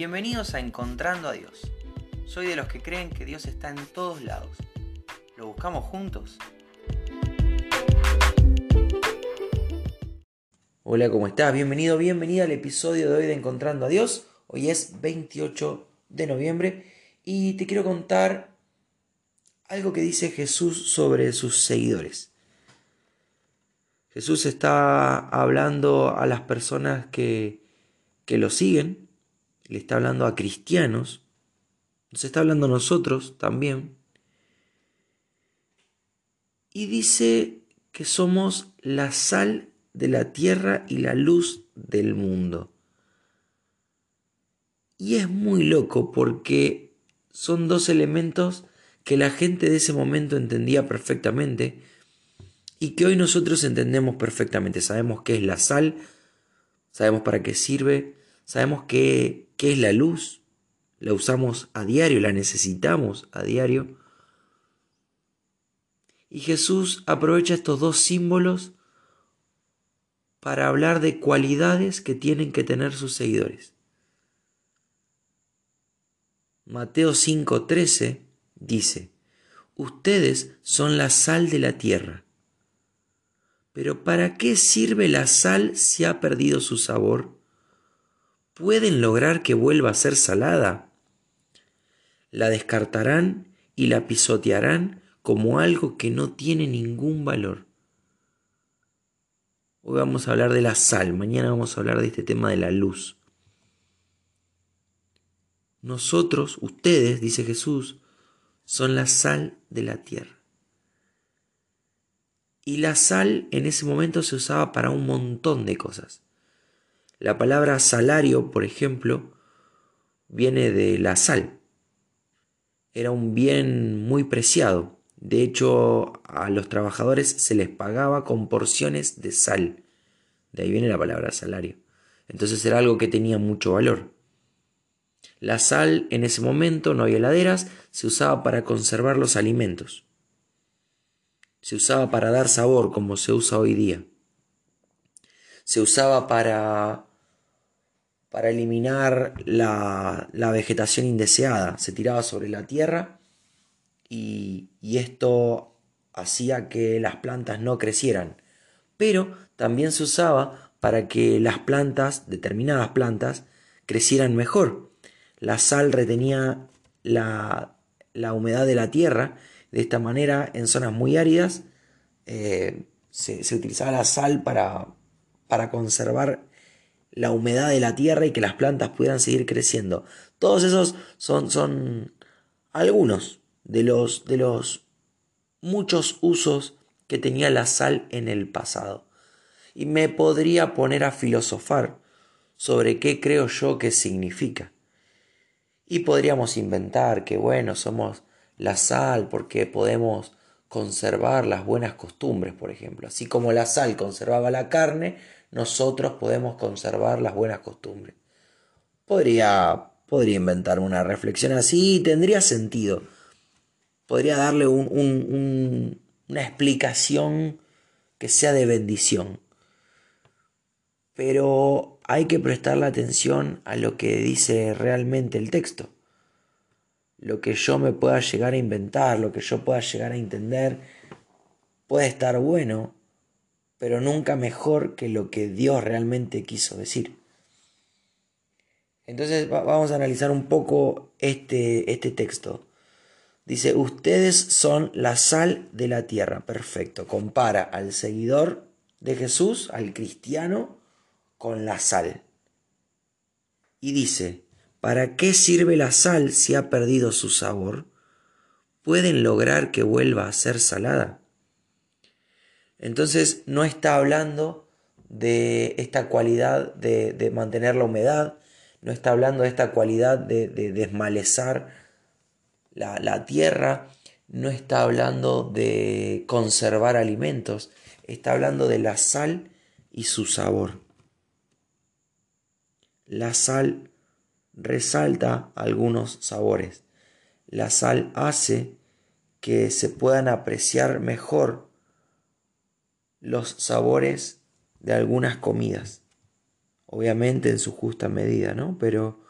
Bienvenidos a Encontrando a Dios. Soy de los que creen que Dios está en todos lados. ¿Lo buscamos juntos? Hola, ¿cómo estás? Bienvenido, bienvenida al episodio de hoy de Encontrando a Dios. Hoy es 28 de noviembre y te quiero contar algo que dice Jesús sobre sus seguidores. Jesús está hablando a las personas que, que lo siguen le está hablando a cristianos, nos está hablando a nosotros también. Y dice que somos la sal de la tierra y la luz del mundo. Y es muy loco porque son dos elementos que la gente de ese momento entendía perfectamente y que hoy nosotros entendemos perfectamente. Sabemos qué es la sal, sabemos para qué sirve, sabemos qué ¿Qué es la luz? La usamos a diario, la necesitamos a diario. Y Jesús aprovecha estos dos símbolos para hablar de cualidades que tienen que tener sus seguidores. Mateo 5:13 dice, Ustedes son la sal de la tierra. Pero ¿para qué sirve la sal si ha perdido su sabor? Pueden lograr que vuelva a ser salada. La descartarán y la pisotearán como algo que no tiene ningún valor. Hoy vamos a hablar de la sal, mañana vamos a hablar de este tema de la luz. Nosotros, ustedes, dice Jesús, son la sal de la tierra. Y la sal en ese momento se usaba para un montón de cosas. La palabra salario, por ejemplo, viene de la sal. Era un bien muy preciado. De hecho, a los trabajadores se les pagaba con porciones de sal. De ahí viene la palabra salario. Entonces era algo que tenía mucho valor. La sal en ese momento, no había heladeras, se usaba para conservar los alimentos. Se usaba para dar sabor, como se usa hoy día. Se usaba para para eliminar la, vegetación indeseada. Se tiraba sobre la tierra y, y esto hacía que las plantas no crecieran. Pero también se usaba para que las plantas, determinadas plantas, crecieran mejor. La sal retenía la, la humedad de la tierra. De esta manera, en zonas muy áridas, eh, se, se, utilizaba la sal para, para conservar la humedad de la tierra y que las plantas pudieran seguir creciendo. Todos esos son, son algunos de los, de los muchos usos que tenía la sal en el pasado. Y me podría poner a filosofar sobre qué creo yo que significa. Y podríamos inventar que, bueno, somos la sal porque podemos conservar las buenas costumbres, por ejemplo. Así como la sal conservaba la carne, nosotros podemos conservar las buenas costumbres. Podría, podría inventar una reflexión así tendría sentido. Podría darle una explicación que sea de bendición. Pero hay que prestarle atención a lo que dice realmente el texto. Lo que yo me pueda llegar a inventar, lo que yo pueda llegar a entender, puede estar bueno, pero nunca mejor que lo que Dios realmente quiso decir. Entonces vamos a analizar un poco este, este texto. Dice, ustedes son la sal de la tierra. Perfecto. Compara al seguidor de Jesús, al cristiano, con la sal. Y dice, ¿para qué sirve la sal si ha perdido su sabor? ¿Pueden lograr que vuelva a ser salada? Entonces no está hablando de esta cualidad de, mantener la humedad, no está hablando de esta cualidad de, desmalezar la, la tierra, no está hablando de conservar alimentos, está hablando de la sal y su sabor. La sal resalta algunos sabores. La sal hace que se puedan apreciar mejor los sabores de algunas comidas. Obviamente en su justa medida, ¿no? Pero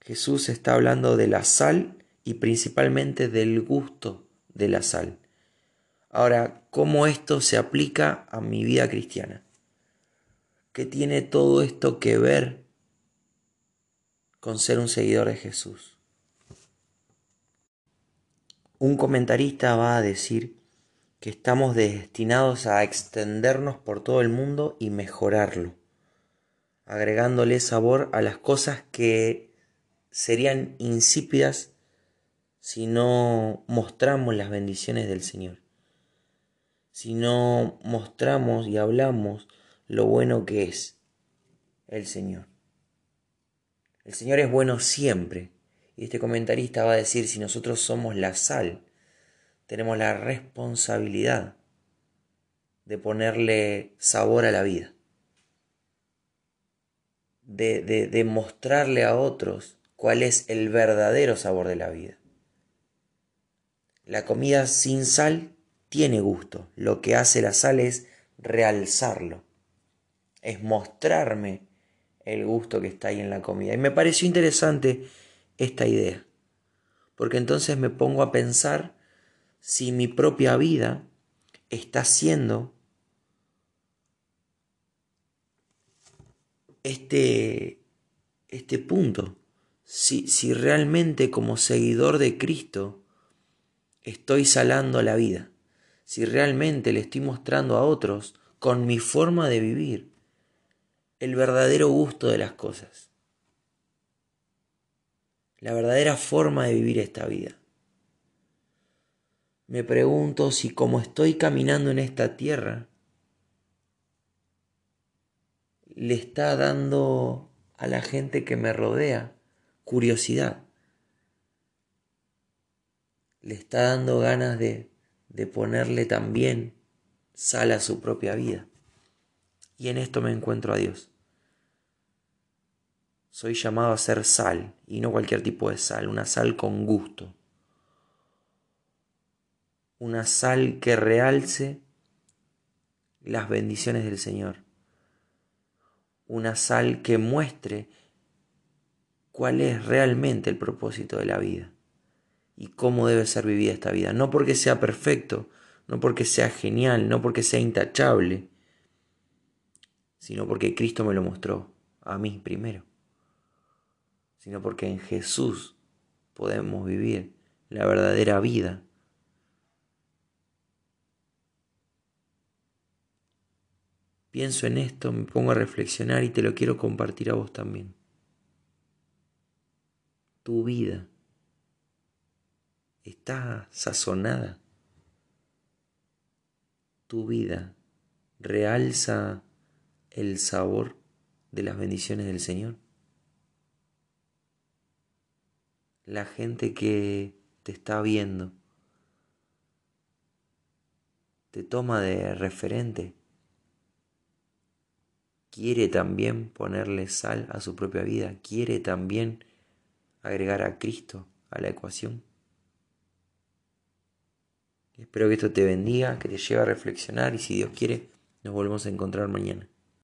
Jesús está hablando de la sal y principalmente del gusto de la sal. Ahora, ¿cómo esto se aplica a mi vida cristiana? ¿Qué tiene todo esto que ver con ser un seguidor de Jesús? Un comentarista va a decir que estamos destinados a extendernos por todo el mundo y mejorarlo, agregándole sabor a las cosas que serían insípidas si no mostramos las bendiciones del Señor, si no mostramos y hablamos lo bueno que es el Señor. El Señor es bueno siempre. Y este comentarista va a decir, si nosotros somos la sal, tenemos la responsabilidad de ponerle sabor a la vida, de, de, mostrarle a otros cuál es el verdadero sabor de la vida. La comida sin sal tiene gusto, lo que hace la sal es realzarlo, es mostrarme el gusto que está ahí en la comida. Y me pareció interesante esta idea, porque entonces me pongo a pensar si mi propia vida está siendo este, este punto. Si, si realmente como seguidor de Cristo estoy salando la vida. Si realmente le estoy mostrando a otros con mi forma de vivir el verdadero gusto de las cosas. La verdadera forma de vivir esta vida me pregunto si como estoy caminando en esta tierra, le está dando a la gente que me rodea curiosidad. Le está dando ganas de, de ponerle también sal a su propia vida. Y en esto me encuentro a Dios. Soy llamado a ser sal, y no cualquier tipo de sal, una sal con gusto. Una sal que realce las bendiciones del Señor, una sal que muestre cuál es realmente el propósito de la vida y cómo debe ser vivida esta vida, no porque sea perfecto, no porque sea genial, no porque sea intachable, sino porque Cristo me lo mostró a mí primero, sino porque en Jesús podemos vivir la verdadera vida Pienso en esto, me pongo a reflexionar y te lo quiero compartir a vos también. Tu vida está sazonada. Tu vida realza el sabor de las bendiciones del Señor. La gente que te está viendo te toma de referente quiere también ponerle sal a su propia vida, quiere también agregar a Cristo a la ecuación. Espero que esto te bendiga, que te lleve a reflexionar y si Dios quiere, nos volvemos a encontrar mañana.